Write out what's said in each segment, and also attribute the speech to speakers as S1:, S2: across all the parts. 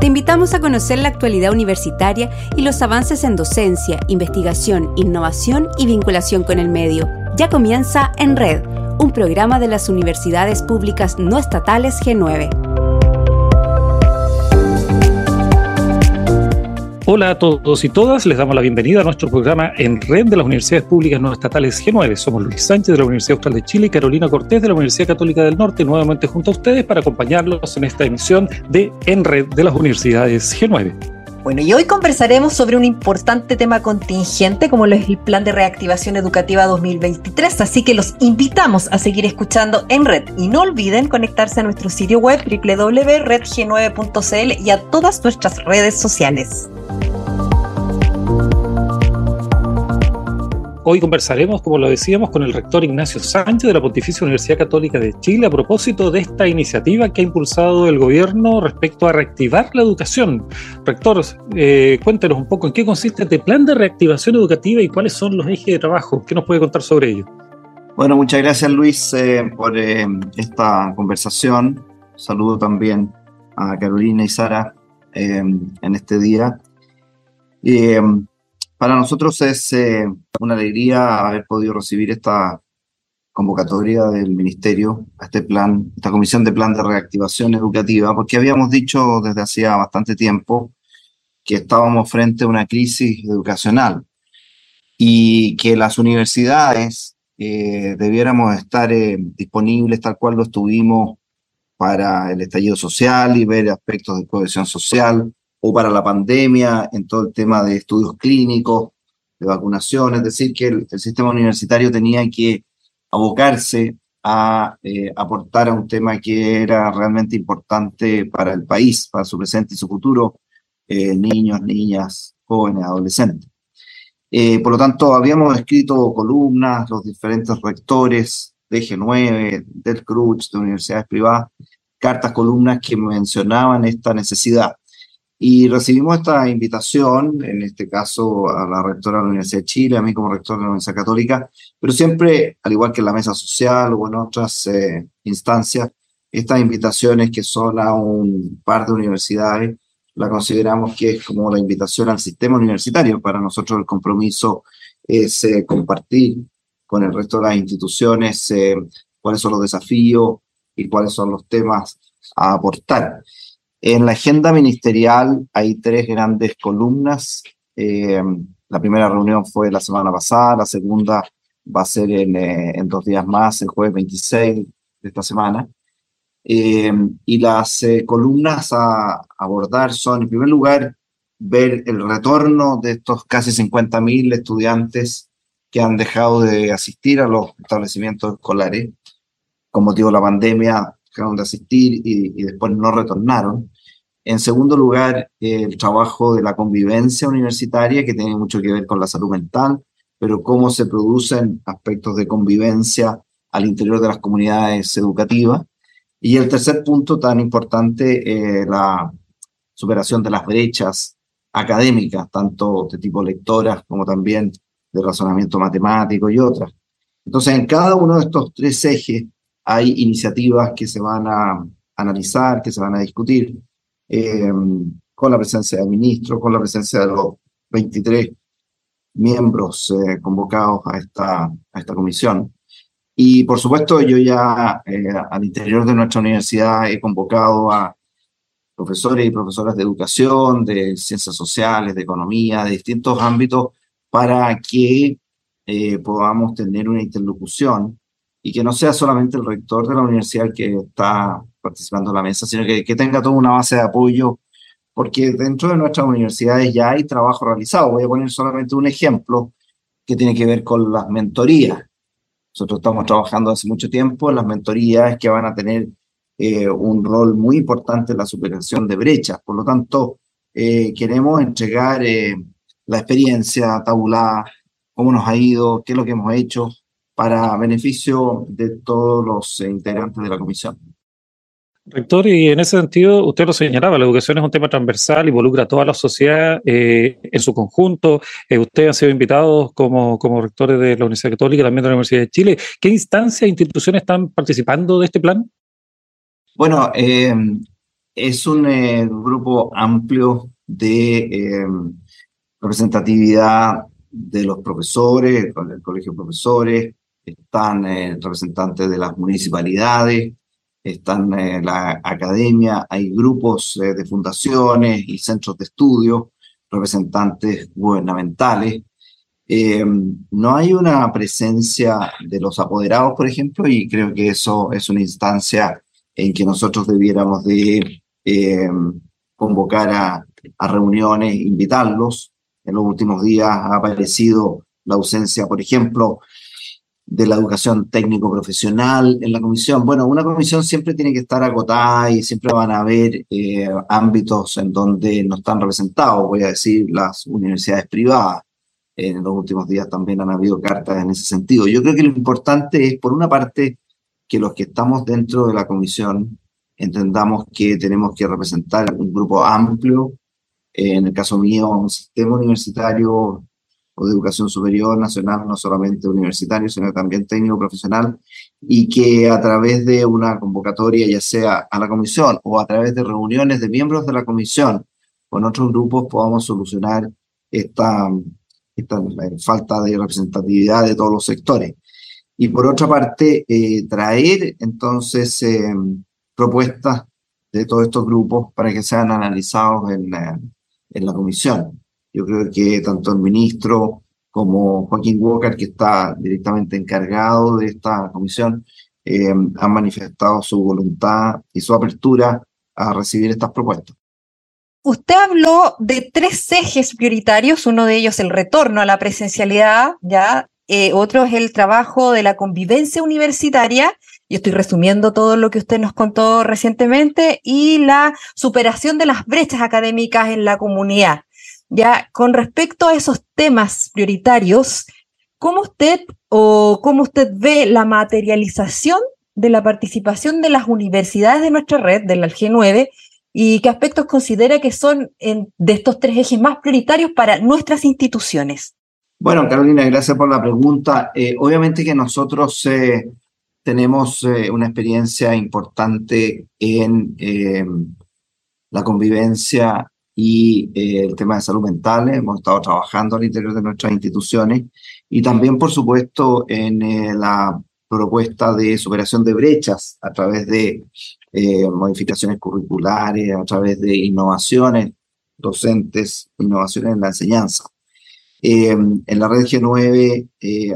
S1: Te invitamos a conocer la actualidad universitaria y los avances en docencia, investigación, innovación y vinculación con el medio. Ya comienza En Red, un programa de las universidades públicas no estatales G9.
S2: Hola a todos y todas, les damos la bienvenida a nuestro programa en red de las universidades públicas no estatales G9. Somos Luis Sánchez de la Universidad Austral de Chile y Carolina Cortés de la Universidad Católica del Norte, nuevamente junto a ustedes para acompañarlos en esta emisión de En red de las universidades G9.
S3: Bueno, y hoy conversaremos sobre un importante tema contingente como lo es el Plan de Reactivación Educativa 2023, así que los invitamos a seguir escuchando en red y no olviden conectarse a nuestro sitio web www.redg9.cl y a todas nuestras redes sociales.
S2: Hoy conversaremos, como lo decíamos, con el rector Ignacio Sánchez de la Pontificia Universidad Católica de Chile a propósito de esta iniciativa que ha impulsado el gobierno respecto a reactivar la educación. Rector, eh, cuéntenos un poco en qué consiste este plan de reactivación educativa y cuáles son los ejes de trabajo. ¿Qué nos puede contar sobre ello?
S4: Bueno, muchas gracias Luis eh, por eh, esta conversación. Saludo también a Carolina y Sara en este día. Para nosotros es eh, una alegría haber podido recibir esta convocatoria del Ministerio a este plan, esta comisión de plan de reactivación educativa, porque habíamos dicho desde hacía bastante tiempo que estábamos frente a una crisis educacional y que las universidades eh, debiéramos estar eh, disponibles tal cual lo estuvimos para el estallido social y ver aspectos de cohesión social, o para la pandemia, en todo el tema de estudios clínicos, de vacunación, es decir, que el, sistema universitario tenía que abocarse a eh, aportar a un tema que era realmente importante para el país, para su presente y su futuro, eh, niños, niñas, jóvenes, adolescentes. Eh, por lo tanto, habíamos escrito columnas, los diferentes rectores de G9, del CRUCH, de universidades privadas, cartas, columnas que mencionaban esta necesidad. Y recibimos esta invitación, en este caso a la rectora de la Universidad de Chile, a mí como rector de la Universidad Católica, pero siempre, al igual que en la mesa social o en otras eh, instancias, estas invitaciones que son a un par de universidades, la consideramos que es como la invitación al sistema universitario. Para nosotros el compromiso es eh, compartir con el resto de las instituciones eh, cuáles son los desafíos y cuáles son los temas a aportar. En la agenda ministerial hay tres grandes columnas. Eh, la primera reunión fue la semana pasada, la segunda va a ser en, eh, dos días más, el jueves 26 de esta semana. Eh, y las columnas a abordar son, en primer lugar, ver el retorno de estos casi 50.000 estudiantes que han dejado de asistir a los establecimientos escolares con motivo de la pandemia dejaron de asistir y, después no retornaron. En segundo lugar, el trabajo de la convivencia universitaria, que tiene mucho que ver con la salud mental, pero cómo se producen aspectos de convivencia al interior de las comunidades educativas. Y el tercer punto tan importante, eh, la superación de las brechas académicas, tanto de tipo lectoras como también de razonamiento matemático y otras. Entonces, en cada uno de estos tres ejes hay iniciativas que se van a analizar, que se van a discutir, eh, con la presencia del ministro, con la presencia de los 23 miembros eh, convocados a esta, a esta comisión. Y por supuesto, yo ya eh, al interior de nuestra universidad he convocado a profesores y profesoras de educación, de ciencias sociales, de economía, de distintos ámbitos, para que podamos tener una interlocución y que no sea solamente el rector de la universidad que está participando en la mesa, sino que, tenga toda una base de apoyo, porque dentro de nuestras universidades ya hay trabajo realizado. Voy a poner solamente un ejemplo que tiene que ver con las mentorías. Nosotros estamos trabajando hace mucho tiempo en las mentorías que van a tener eh, un rol muy importante en la superación de brechas. Por lo tanto, eh, queremos entregar eh, la experiencia tabulada, cómo nos ha ido, qué es lo que hemos hecho, para beneficio de todos los integrantes de la comisión.
S2: Rector, y en ese sentido, usted lo señalaba, la educación es un tema transversal, involucra a toda la sociedad eh, en su conjunto. Eh, ustedes han sido invitados como, como rectores de la Universidad Católica, también de la Universidad de Chile. ¿Qué instancias e instituciones están participando de este plan?
S4: Bueno, eh, es un grupo amplio de representatividad de los profesores, el colegio de profesores, están representantes de las municipalidades, están en la academia, hay grupos de fundaciones y centros de estudio, representantes gubernamentales. Eh, no hay una presencia de los apoderados, por ejemplo, y creo que eso es una instancia en que nosotros debiéramos de eh, convocar a, a reuniones, invitarlos. En los últimos días ha aparecido la ausencia, por ejemplo, de la educación técnico-profesional en la comisión. Bueno, una comisión siempre tiene que estar agotada y siempre van a haber eh, ámbitos en donde no están representados, voy a decir, las universidades privadas. En los últimos días también han habido cartas en ese sentido. Yo creo que lo importante es, por una parte, que los que estamos dentro de la comisión entendamos que tenemos que representar un grupo amplio, en el caso mío, un sistema universitario o de educación superior nacional, no solamente universitario, sino también técnico profesional, y que a través de una convocatoria, ya sea a la comisión o a través de reuniones de miembros de la comisión con otros grupos, podamos solucionar esta, esta eh, falta de representatividad de todos los sectores. Y por otra parte, eh, traer entonces eh, propuestas de todos estos grupos para que sean analizados en, en la comisión. Yo creo que tanto el ministro como Joaquín Walker, que está directamente encargado de esta comisión, eh, han manifestado su voluntad y su apertura a recibir estas propuestas.
S3: Usted habló de tres ejes prioritarios, uno de ellos el retorno a la presencialidad, ya eh, otro es el trabajo de la convivencia universitaria, y estoy resumiendo todo lo que usted nos contó recientemente, y la superación de las brechas académicas en la comunidad. Ya, con respecto a esos temas prioritarios, ¿cómo usted o cómo usted ve la materialización de la participación de las universidades de nuestra red, del G9, y qué aspectos considera que son de estos tres ejes más prioritarios para nuestras instituciones?
S4: Bueno, Carolina, gracias por la pregunta. Eh, obviamente que nosotros eh, tenemos eh, una experiencia importante en la convivencia y eh, el tema de salud mental. Hemos estado trabajando al interior de nuestras instituciones y también, por supuesto, en eh, la propuesta de superación de brechas a través de eh, modificaciones curriculares, a través de innovaciones docentes, innovaciones en la enseñanza. en la red G9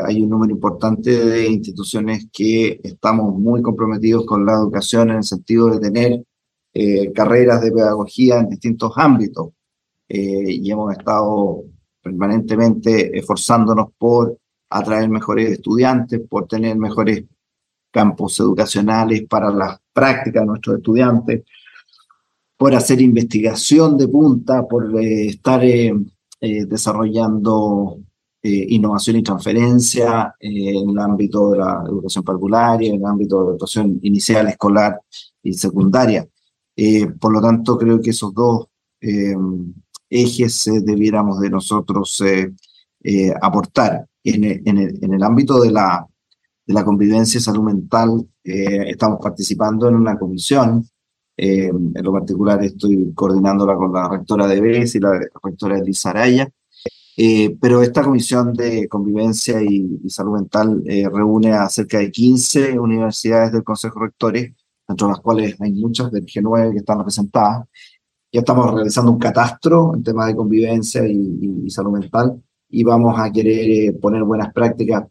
S4: hay un número importante de instituciones que estamos muy comprometidos con la educación en el sentido de tener eh, carreras de pedagogía en distintos ámbitos eh, y hemos estado permanentemente esforzándonos por atraer mejores estudiantes, por tener mejores campos educacionales para las prácticas de nuestros estudiantes, por hacer investigación de punta, por eh, estar desarrollando innovación y transferencia en el ámbito de la educación parvularia, en el ámbito de la educación inicial, escolar y secundaria. Eh, por lo tanto, creo que esos dos eh, ejes eh, debiéramos de nosotros aportar. En el, ámbito de la, de convivencia y salud mental, estamos participando en una comisión. en lo particular, estoy coordinándola con la rectora de BES y la rectora Elisa Araya. pero esta comisión de convivencia y, salud mental reúne a cerca de 15 universidades del Consejo Rectores dentro de las cuales hay muchas del G9 que están representadas. Ya estamos realizando un catastro en tema de convivencia y, salud mental y vamos a querer eh, poner buenas prácticas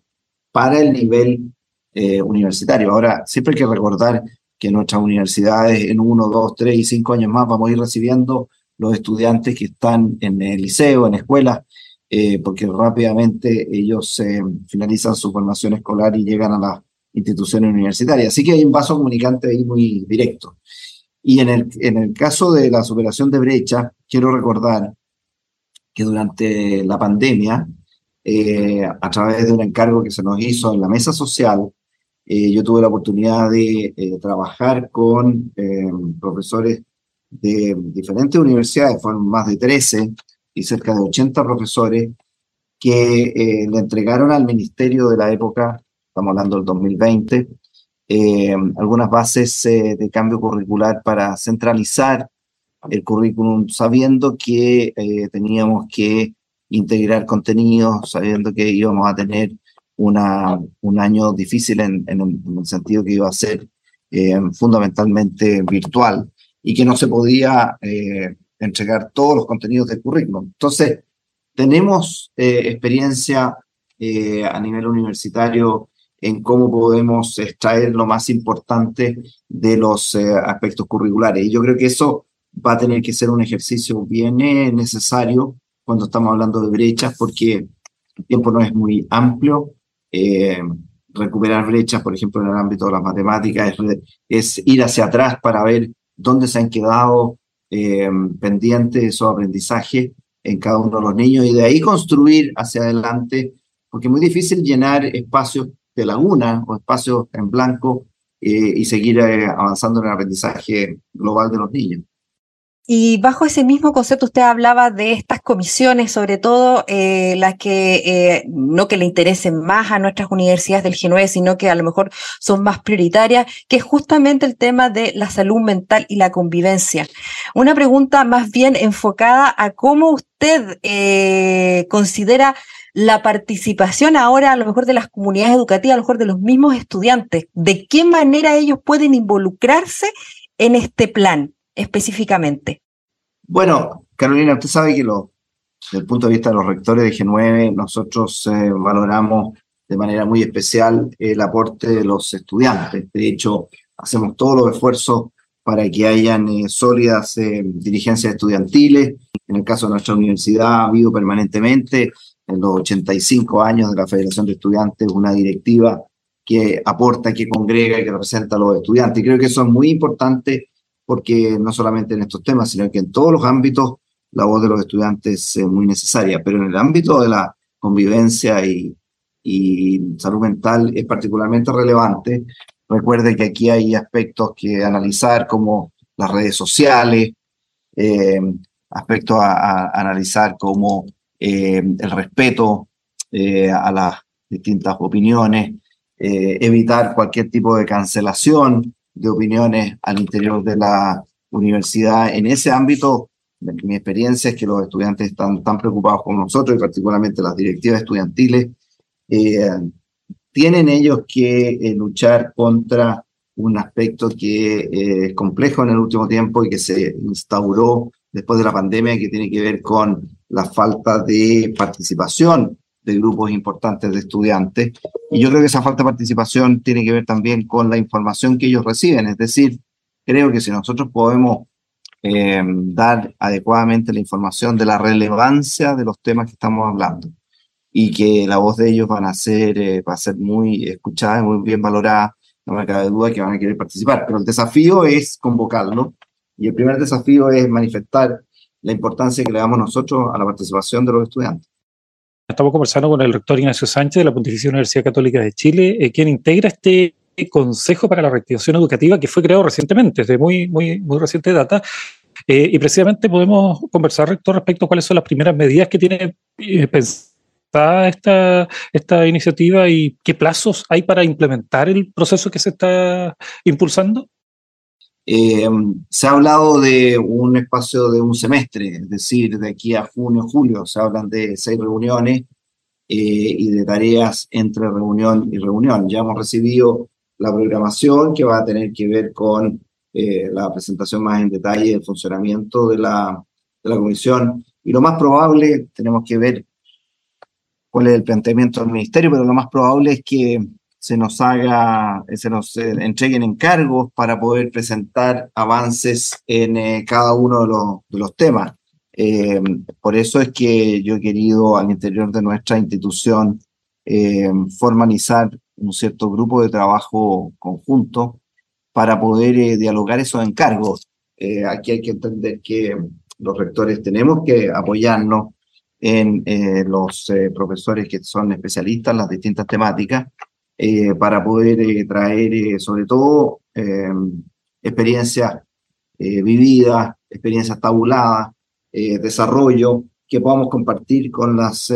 S4: para el nivel eh, universitario. Ahora, siempre hay que recordar que nuestras universidades en uno, dos, tres y cinco años más vamos a ir recibiendo los estudiantes que están en el liceo, en escuelas, eh, porque rápidamente ellos finalizan su formación escolar y llegan a la instituciones universitarias. Así que hay un vaso comunicante ahí muy directo. Y en el, en el caso de la superación de brecha, quiero recordar que durante la pandemia, eh, a través de un encargo que se nos hizo en la mesa social, eh, yo tuve la oportunidad de eh, trabajar con profesores de diferentes universidades, fueron más de 13 y cerca de 80 profesores que le entregaron al ministerio de la época estamos hablando del 2020, algunas bases de cambio curricular para centralizar el currículum sabiendo que teníamos que integrar contenidos, sabiendo que íbamos a tener una, un año difícil en, en, el sentido que iba a ser eh, fundamentalmente virtual y que no se podía eh, entregar todos los contenidos del currículum. Entonces, tenemos eh, experiencia a nivel universitario en cómo podemos extraer lo más importante de los aspectos curriculares. Y yo creo que eso va a tener que ser un ejercicio bien necesario cuando estamos hablando de brechas, porque el tiempo no es muy amplio. Eh, recuperar brechas, por ejemplo, en el ámbito de las matemáticas, es, ir hacia atrás para ver dónde se han quedado eh, pendientes esos aprendizajes en cada uno de los niños y de ahí construir hacia adelante, porque es muy difícil llenar espacios de laguna o espacios en blanco eh, y seguir avanzando en el aprendizaje global de los niños.
S3: Y bajo ese mismo concepto usted hablaba de estas comisiones, sobre todo eh, las que eh, no que le interesen más a nuestras universidades del G9, sino que a lo mejor son más prioritarias, que es justamente el tema de la salud mental y la convivencia. Una pregunta más bien enfocada a cómo usted eh, considera la participación ahora a lo mejor de las comunidades educativas, a lo mejor de los mismos estudiantes, de qué manera ellos pueden involucrarse en este plan específicamente?
S4: Bueno, Carolina, usted sabe que lo, desde el punto de vista de los rectores de G9, nosotros eh, valoramos de manera muy especial el aporte de los estudiantes. De hecho, hacemos todos los esfuerzos para que hayan eh, sólidas eh, dirigencias estudiantiles. En el caso de nuestra universidad ha habido permanentemente, en los 85 años de la Federación de Estudiantes, una directiva que aporta, que congrega y que representa a los estudiantes. Y creo que eso es muy importante porque no solamente en estos temas, sino que en todos los ámbitos la voz de los estudiantes es muy necesaria, pero en el ámbito de la convivencia y, y salud mental es particularmente relevante. Recuerde que aquí hay aspectos que analizar como las redes sociales, eh, aspectos a, analizar como eh, el respeto eh, a las distintas opiniones, evitar cualquier tipo de cancelación, de opiniones al interior de la universidad. En ese ámbito, mi experiencia es que los estudiantes están tan preocupados como nosotros y particularmente las directivas estudiantiles. Eh, tienen ellos que eh, luchar contra un aspecto que eh, es complejo en el último tiempo y que se instauró después de la pandemia, que tiene que ver con la falta de participación de grupos importantes de estudiantes. Y yo creo que esa falta de participación tiene que ver también con la información que ellos reciben. Es decir, creo que si nosotros podemos eh, dar adecuadamente la información de la relevancia de los temas que estamos hablando y que la voz de ellos van a ser, eh, va a ser muy escuchada y muy bien valorada, no me cabe duda que van a querer participar. Pero el desafío es convocarlo y el primer desafío es manifestar la importancia que le damos nosotros a la participación de los estudiantes.
S2: Estamos conversando con el rector Ignacio Sánchez de la Pontificia Universidad Católica de Chile, eh, quien integra este Consejo para la Reactivación Educativa que fue creado recientemente, desde muy, muy, muy reciente data. Eh, y precisamente podemos conversar, rector, respecto a cuáles son las primeras medidas que tiene eh, pensada esta, esta iniciativa y qué plazos hay para implementar el proceso que se está impulsando.
S4: Eh, se ha hablado de un espacio de un semestre, es decir, de aquí a junio, julio, se hablan de seis reuniones eh, y de tareas entre reunión y reunión. Ya hemos recibido la programación que va a tener que ver con eh, la presentación más en detalle del funcionamiento de la, de la comisión. Y lo más probable, tenemos que ver cuál es el planteamiento del ministerio, pero lo más probable es que se nos haga, se nos eh, entreguen encargos para poder presentar avances en eh, cada uno de los, de los temas. Eh, por eso es que yo he querido al interior de nuestra institución formalizar un cierto grupo de trabajo conjunto para poder dialogar esos encargos. aquí hay que entender que los rectores tenemos que apoyarnos en los profesores que son especialistas en las distintas temáticas eh, para poder eh, traer eh, sobre todo experiencias vividas, experiencias tabuladas, desarrollo que podamos compartir con, las,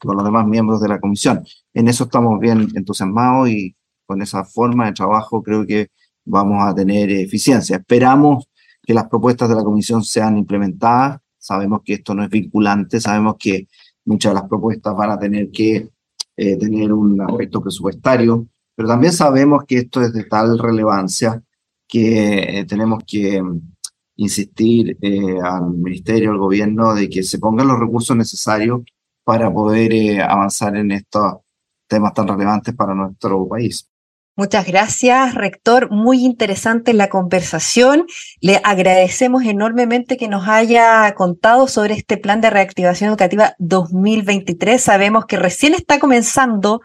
S4: con los demás miembros de la comisión. En eso estamos bien entusiasmados y, con esa forma de trabajo, creo que vamos a tener eficiencia. Esperamos que las propuestas de la comisión sean implementadas. Sabemos que esto no es vinculante, sabemos que muchas de las propuestas van a tener que eh, tener un aspecto presupuestario, pero también sabemos que esto es de tal relevancia que eh, tenemos que mm, insistir eh, al ministerio, al gobierno, de que se pongan los recursos necesarios para poder avanzar en estos temas tan relevantes para nuestro país.
S3: Muchas gracias, rector. Muy interesante la conversación. Le agradecemos enormemente que nos haya contado sobre este plan de reactivación educativa 2023. Sabemos que recién está comenzando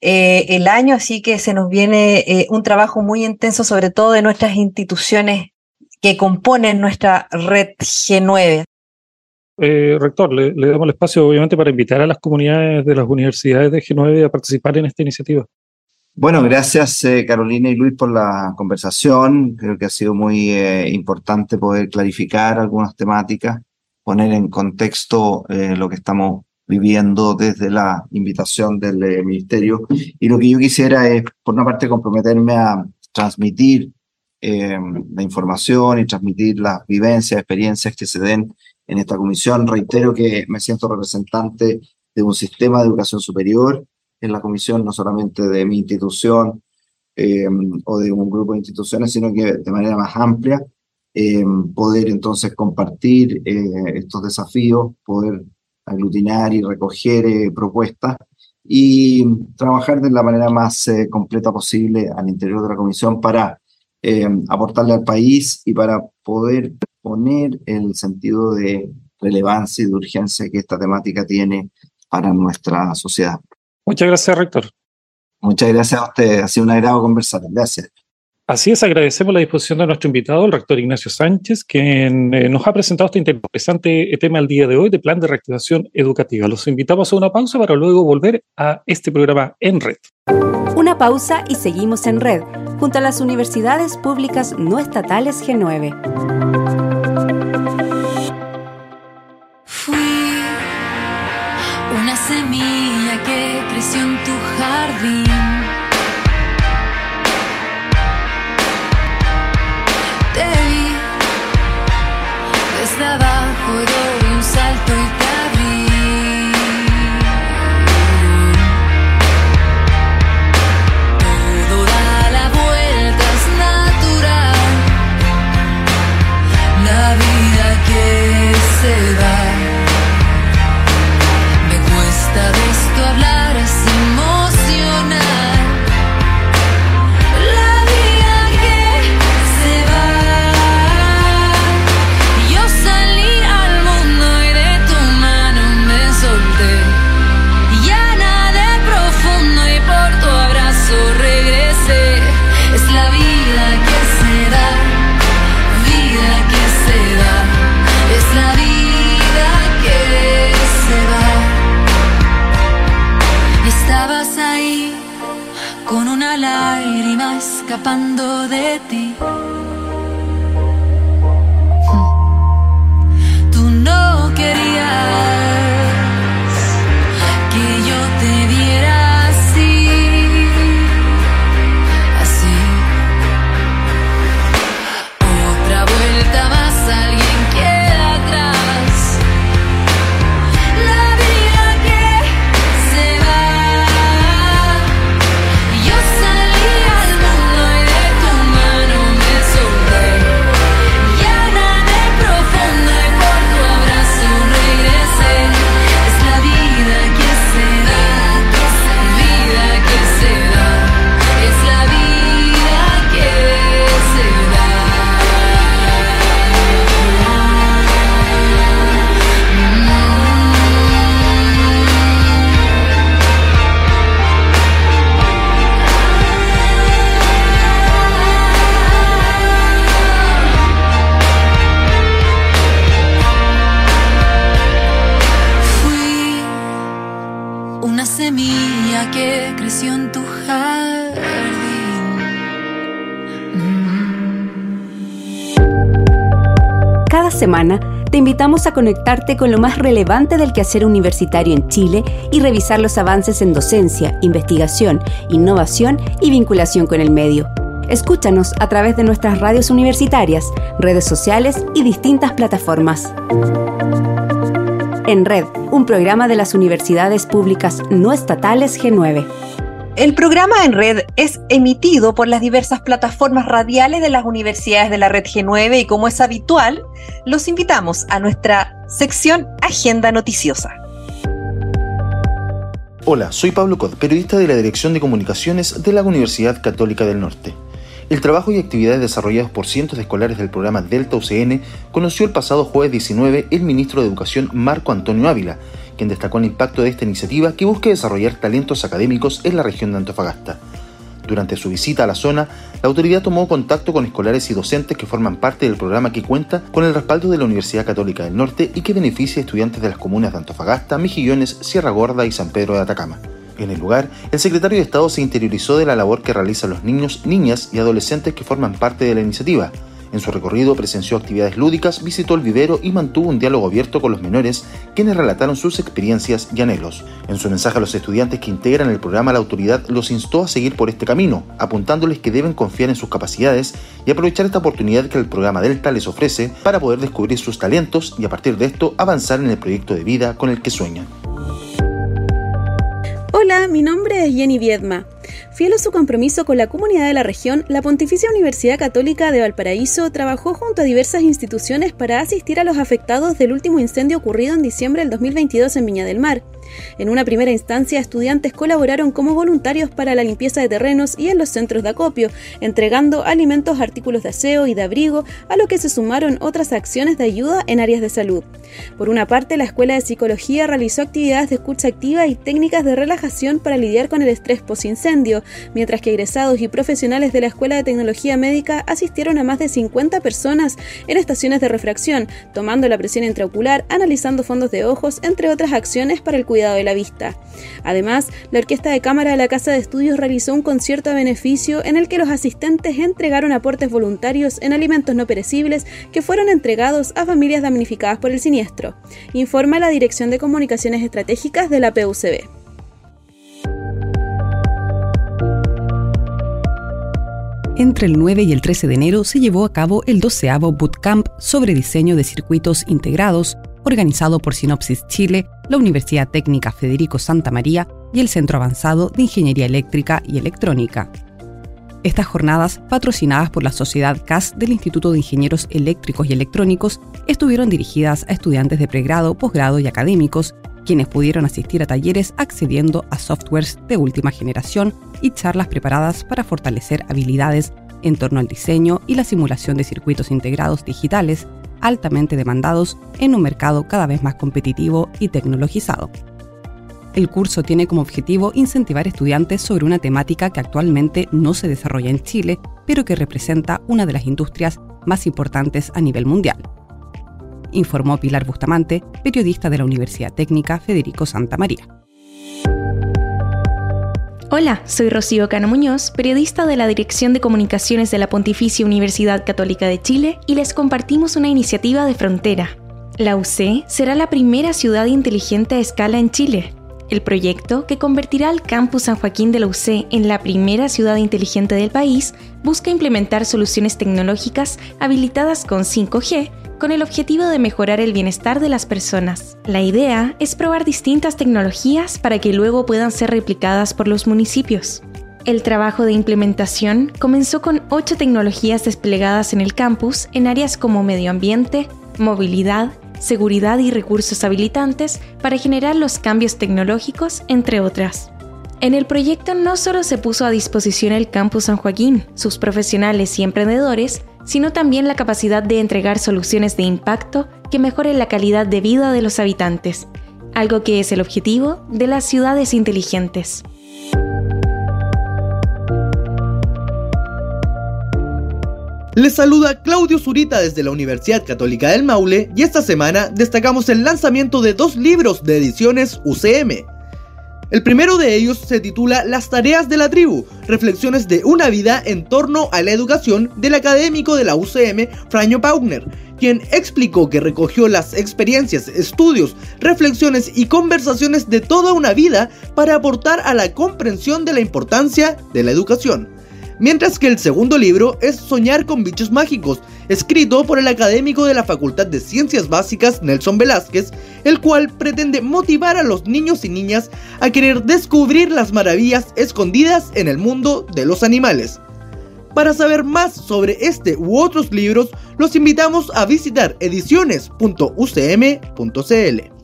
S3: eh, el año, así que se nos viene eh, un trabajo muy intenso, sobre todo de nuestras instituciones que componen nuestra red G9.
S2: Eh, rector, le, le damos el espacio obviamente para invitar a las comunidades de las universidades de G9 a participar en esta iniciativa.
S4: Bueno, gracias eh, Carolina y Luis por la conversación. Creo que ha sido muy eh, importante poder clarificar algunas temáticas, poner en contexto eh, lo que estamos viviendo desde la invitación del ministerio. Y lo que yo quisiera es, por una parte, comprometerme a transmitir la información y transmitir las vivencias, experiencias que se den en esta comisión. Reitero que me siento representante de un sistema de educación superior en la comisión, no solamente de mi institución eh, o de un grupo de instituciones, sino que de manera más amplia, eh, poder entonces compartir eh, estos desafíos, poder aglutinar y recoger propuestas y trabajar de la manera más completa posible al interior de la comisión para aportarle al país y para poder poner el sentido de relevancia y de urgencia que esta temática tiene para nuestra sociedad.
S2: Muchas gracias, rector.
S4: Muchas gracias a usted. Ha sido un agrado conversar. Gracias.
S2: Así es, agradecemos la disposición de nuestro invitado, el rector Ignacio Sánchez, quien eh, nos ha presentado este interesante tema el día de hoy de plan de reactivación educativa. Los invitamos a una pausa para luego volver a este programa en red.
S1: Una pausa y seguimos en red, junto a las universidades públicas no estatales G9.
S5: A conectarte con lo más relevante del quehacer universitario en Chile y revisar los avances en docencia, investigación, innovación y vinculación con el medio. Escúchanos a través de nuestras radios universitarias, redes sociales y distintas plataformas. En Red, un programa de las universidades públicas no estatales G9.
S3: El programa en red es emitido por las diversas plataformas radiales de las universidades de la red G9 y como es habitual, los invitamos a nuestra sección Agenda Noticiosa.
S6: Hola, soy Pablo Cod, periodista de la Dirección de Comunicaciones de la Universidad Católica del Norte. El trabajo y actividades desarrollados por cientos de escolares del programa Delta UCN conoció el pasado jueves 19 el ministro de Educación Marco Antonio Ávila, quien destacó el impacto de esta iniciativa que busca desarrollar talentos académicos en la región de Antofagasta. Durante su visita a la zona, la autoridad tomó contacto con escolares y docentes que forman parte del programa que cuenta con el respaldo de la Universidad Católica del Norte y que beneficia a estudiantes de las comunas de Antofagasta, Mejillones, Sierra Gorda y San Pedro de Atacama. En el lugar, el secretario de Estado se interiorizó de la labor que realizan los niños, niñas y adolescentes que forman parte de la iniciativa, en su recorrido presenció actividades lúdicas, visitó el vivero y mantuvo un diálogo abierto con los menores, quienes relataron sus experiencias y anhelos. En su mensaje a los estudiantes que integran el programa, la autoridad los instó a seguir por este camino, apuntándoles que deben confiar en sus capacidades y aprovechar esta oportunidad que el programa Delta les ofrece para poder descubrir sus talentos y a partir de esto avanzar en el proyecto de vida con el que sueñan.
S7: Hola, mi nombre es Jenny Viedma. Fiel a su compromiso con la comunidad de la región, la Pontificia Universidad Católica de Valparaíso trabajó junto a diversas instituciones para asistir a los afectados del último incendio ocurrido en diciembre del 2022 en Viña del Mar. En una primera instancia, estudiantes colaboraron como voluntarios para la limpieza de terrenos y en los centros de acopio, entregando alimentos, artículos de aseo y de abrigo, a lo que se sumaron otras acciones de ayuda en áreas de salud. Por una parte, la Escuela de Psicología realizó actividades de escucha activa y técnicas de relajación para lidiar con el estrés mientras que egresados y profesionales de la Escuela de Tecnología Médica asistieron a más de 50 personas en estaciones de refracción, tomando la presión intraocular, analizando fondos de ojos, entre otras acciones para el cuidado de la vista. Además, la Orquesta de Cámara de la Casa de Estudios realizó un concierto a beneficio en el que los asistentes entregaron aportes voluntarios en alimentos no perecibles que fueron entregados a familias damnificadas por el siniestro, informa la Dirección de Comunicaciones Estratégicas de la PUCB.
S5: Entre el 9 y el 13 de enero se llevó a cabo el 12 Bootcamp sobre diseño de circuitos integrados, organizado por Sinopsis Chile la Universidad Técnica Federico Santa María y el Centro Avanzado de Ingeniería Eléctrica y Electrónica. Estas jornadas, patrocinadas por la Sociedad CAS del Instituto de Ingenieros Eléctricos y Electrónicos, estuvieron dirigidas a estudiantes de pregrado, posgrado y académicos, quienes pudieron asistir a talleres accediendo a softwares de última generación y charlas preparadas para fortalecer habilidades en torno al diseño y la simulación de circuitos integrados digitales altamente demandados en un mercado cada vez más competitivo y tecnologizado. El curso tiene como objetivo incentivar estudiantes sobre una temática que actualmente no se desarrolla en Chile, pero que representa una de las industrias más importantes a nivel mundial. Informó Pilar Bustamante, periodista de la Universidad Técnica Federico Santa María.
S8: Hola, soy Rocío Cano Muñoz, periodista de la Dirección de Comunicaciones de la Pontificia Universidad Católica de Chile y les compartimos una iniciativa de frontera. La UC será la primera ciudad inteligente a escala en Chile. El proyecto, que convertirá al campus San Joaquín de la UC en la primera ciudad inteligente del país, busca implementar soluciones tecnológicas habilitadas con 5G con el objetivo de mejorar el bienestar de las personas. La idea es probar distintas tecnologías para que luego puedan ser replicadas por los municipios. El trabajo de implementación comenzó con ocho tecnologías desplegadas en el campus en áreas como medio ambiente, movilidad, seguridad y recursos habilitantes para generar los cambios tecnológicos, entre otras. En el proyecto no solo se puso a disposición el campus San Joaquín, sus profesionales y emprendedores, sino también la capacidad de entregar soluciones de impacto que mejoren la calidad de vida de los habitantes, algo que es el objetivo de las ciudades inteligentes.
S9: Les saluda Claudio Zurita desde la Universidad Católica del Maule y esta semana destacamos el lanzamiento de dos libros de ediciones UCM. El primero de ellos se titula Las tareas de la tribu, reflexiones de una vida en torno a la educación del académico de la UCM, Franjo Paugner, quien explicó que recogió las experiencias, estudios, reflexiones y conversaciones de toda una vida para aportar a la comprensión de la importancia de la educación mientras que el segundo libro es Soñar con bichos mágicos, escrito por el académico de la Facultad de Ciencias Básicas Nelson Velázquez, el cual pretende motivar a los niños y niñas a querer descubrir las maravillas escondidas en el mundo de los animales. Para saber más sobre este u otros libros, los invitamos a visitar ediciones.ucm.cl.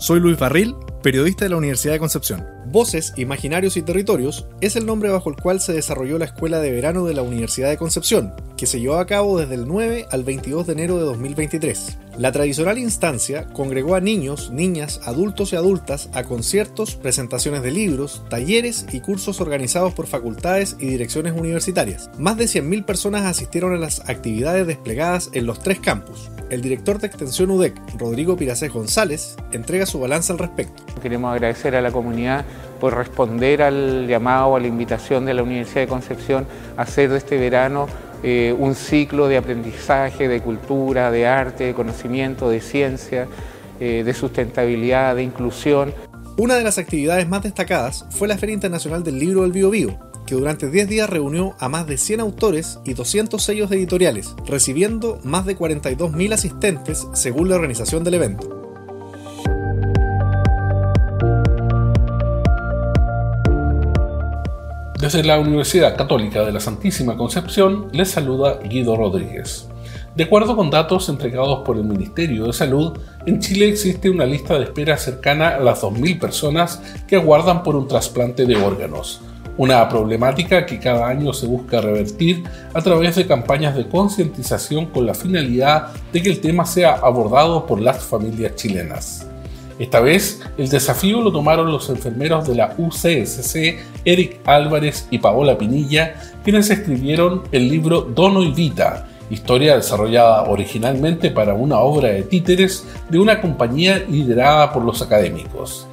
S10: Soy Luis Barril, periodista de la Universidad de Concepción. Voces, Imaginarios y Territorios es el nombre bajo el cual se desarrolló la Escuela de Verano de la Universidad de Concepción, que se llevó a cabo desde el 9 al 22 de enero de 2023. La tradicional instancia congregó a niños, niñas, adultos y adultas a conciertos, presentaciones de libros, talleres y cursos organizados por facultades y direcciones universitarias. Más de 100.000 personas asistieron a las actividades desplegadas en los tres campus. El director de Extensión UDEC, Rodrigo Piracés González, entrega su balance al respecto.
S11: Queremos agradecer a la comunidad por responder al llamado, a la invitación de la Universidad de Concepción a hacer este verano eh, un ciclo de aprendizaje, de cultura, de arte, de conocimiento, de ciencia, eh, de sustentabilidad, de inclusión.
S10: Una de las actividades más destacadas fue la Feria Internacional del Libro del Bio, Bio que durante 10 días reunió a más de 100 autores y 200 sellos editoriales, recibiendo más de 42.000 asistentes según la organización del evento.
S12: Desde la Universidad Católica de la Santísima Concepción les saluda Guido Rodríguez. De acuerdo con datos entregados por el Ministerio de Salud, en Chile existe una lista de espera cercana a las 2.000 personas que aguardan por un trasplante de órganos, una problemática que cada año se busca revertir a través de campañas de concientización con la finalidad de que el tema sea abordado por las familias chilenas. Esta vez, el desafío lo tomaron los enfermeros de la UCSC, Eric Álvarez y Paola Pinilla, quienes escribieron el libro Dono y Vita, historia desarrollada originalmente para una obra de títeres de una compañía liderada por los académicos.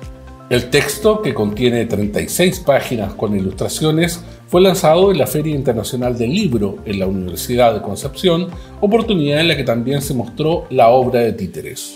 S12: El texto, que contiene 36 páginas con ilustraciones, fue lanzado en la Feria Internacional del Libro en la Universidad de Concepción, oportunidad en la que también se mostró la obra de títeres.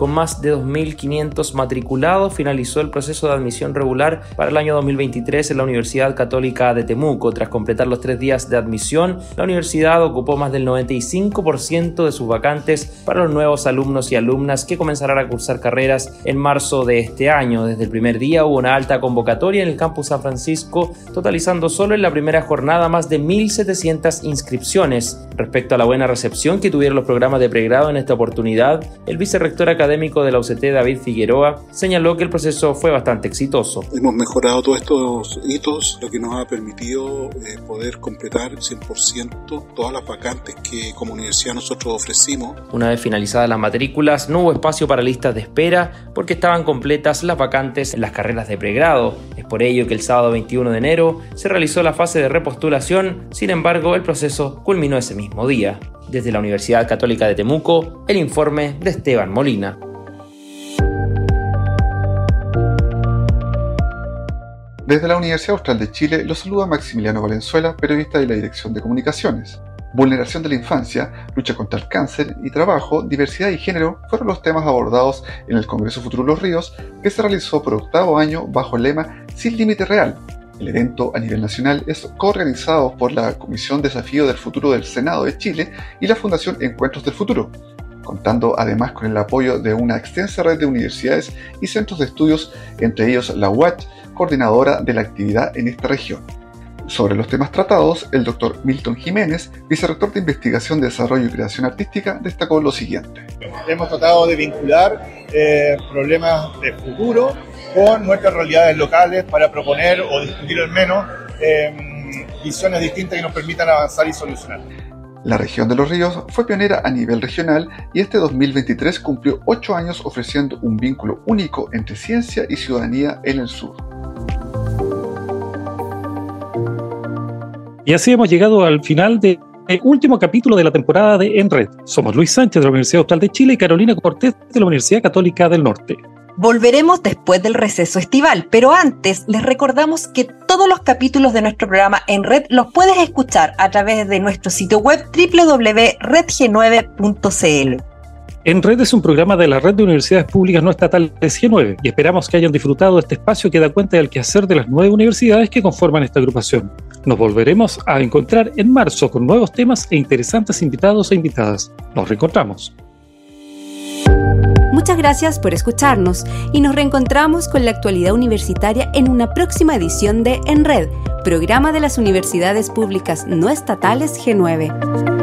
S13: Con más de 2.500 matriculados, finalizó el proceso de admisión regular para el año 2023 en la Universidad Católica de Temuco. Tras completar los tres días de admisión, la universidad ocupó más del 95% de sus vacantes para los nuevos alumnos y alumnas que comenzarán a cursar carreras en marzo de este año. Desde el primer día hubo una alta convocatoria en el campus San Francisco, totalizando solo en la primera jornada más de 1.700 inscripciones. Respecto a la buena recepción que tuvieron los programas de pregrado en esta oportunidad, el vicerrector académico académico de la UCT, David Figueroa, señaló que el proceso fue bastante exitoso.
S14: Hemos mejorado todos estos hitos, lo que nos ha permitido eh, poder completar 100% todas las vacantes que como universidad nosotros ofrecimos.
S13: Una vez finalizadas las matrículas, no hubo espacio para listas de espera porque estaban completas las vacantes en las carreras de pregrado. Es por ello que el sábado 21 de enero se realizó la fase de repostulación, sin embargo el proceso culminó ese mismo día. Desde la Universidad Católica de Temuco, el informe de Esteban Molina.
S15: Desde la Universidad Austral de Chile los saluda Maximiliano Valenzuela, periodista de la Dirección de Comunicaciones. Vulneración de la infancia, lucha contra el cáncer y trabajo, diversidad y género fueron los temas abordados en el Congreso Futuro Los Ríos, que se realizó por octavo año bajo el lema Sin Límite Real, el evento a nivel nacional es coorganizado por la Comisión Desafío del Futuro del Senado de Chile y la Fundación Encuentros del Futuro, contando además con el apoyo de una extensa red de universidades y centros de estudios, entre ellos la UACH, coordinadora de la actividad en esta región. Sobre los temas tratados, el doctor Milton Jiménez, vicerrector de Investigación, Desarrollo y Creación Artística, destacó lo siguiente.
S16: Hemos tratado de vincular eh, problemas de futuro con nuestras realidades locales para proponer o discutir al menos em, visiones distintas que nos permitan avanzar y solucionar.
S15: La región de los ríos fue pionera a nivel regional y este 2023 cumplió ocho años ofreciendo un vínculo único entre ciencia y ciudadanía en el sur.
S2: Y así hemos llegado al final del último capítulo de la temporada de En Red. Somos Luis Sánchez de la Universidad Austral de Chile y Carolina Cortés de la Universidad Católica del Norte.
S3: Volveremos después del receso estival, pero antes les recordamos que todos los capítulos de nuestro programa en red los puedes escuchar a través de nuestro sitio web www.redg9.cl.
S2: En Red es un programa de la Red de Universidades Públicas No Estatales G9 y esperamos que hayan disfrutado de este espacio que da cuenta del quehacer de las nueve universidades que conforman esta agrupación. Nos volveremos a encontrar en marzo con nuevos temas e interesantes invitados e invitadas. Nos reencontramos.
S17: Muchas gracias por escucharnos y nos reencontramos con la actualidad universitaria en una próxima edición de En Red, programa de las universidades públicas no estatales G9.